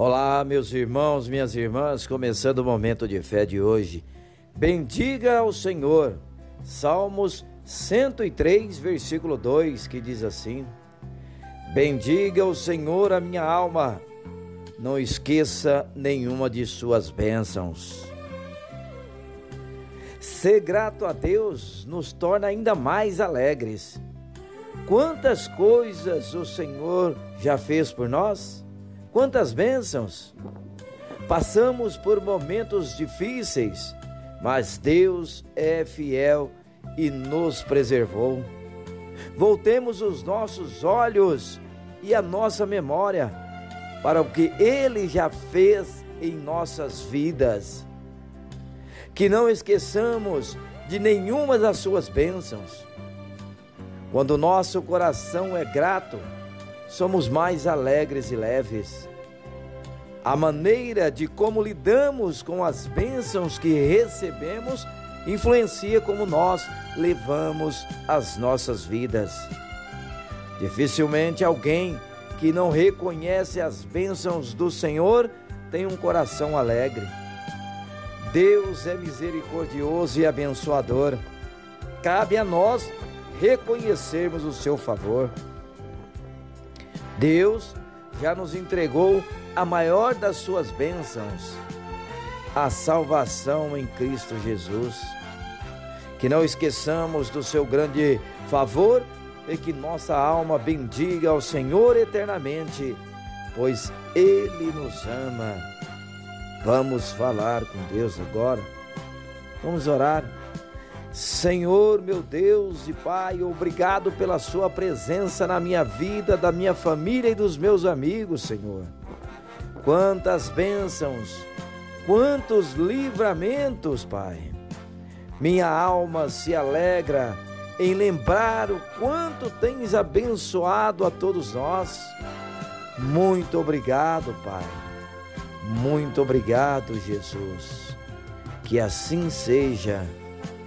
Olá, meus irmãos, minhas irmãs, começando o momento de fé de hoje. Bendiga ao Senhor. Salmos 103, versículo 2, que diz assim: Bendiga o Senhor a minha alma, não esqueça nenhuma de suas bênçãos. Ser grato a Deus nos torna ainda mais alegres. Quantas coisas o Senhor já fez por nós? Quantas bênçãos! Passamos por momentos difíceis, mas Deus é fiel e nos preservou. Voltemos os nossos olhos e a nossa memória para o que Ele já fez em nossas vidas. Que não esqueçamos de nenhuma das suas bênçãos. Quando nosso coração é grato, somos mais alegres e leves. A maneira de como lidamos com as bênçãos que recebemos influencia como nós levamos as nossas vidas. Dificilmente alguém que não reconhece as bênçãos do Senhor tem um coração alegre. Deus é misericordioso e abençoador. Cabe a nós reconhecermos o seu favor. Deus já nos entregou a maior das suas bênçãos, a salvação em Cristo Jesus. Que não esqueçamos do seu grande favor e que nossa alma bendiga ao Senhor eternamente, pois Ele nos ama. Vamos falar com Deus agora. Vamos orar. Senhor, meu Deus e Pai, obrigado pela Sua presença na minha vida, da minha família e dos meus amigos, Senhor. Quantas bênçãos, quantos livramentos, Pai. Minha alma se alegra em lembrar o quanto tens abençoado a todos nós. Muito obrigado, Pai. Muito obrigado, Jesus. Que assim seja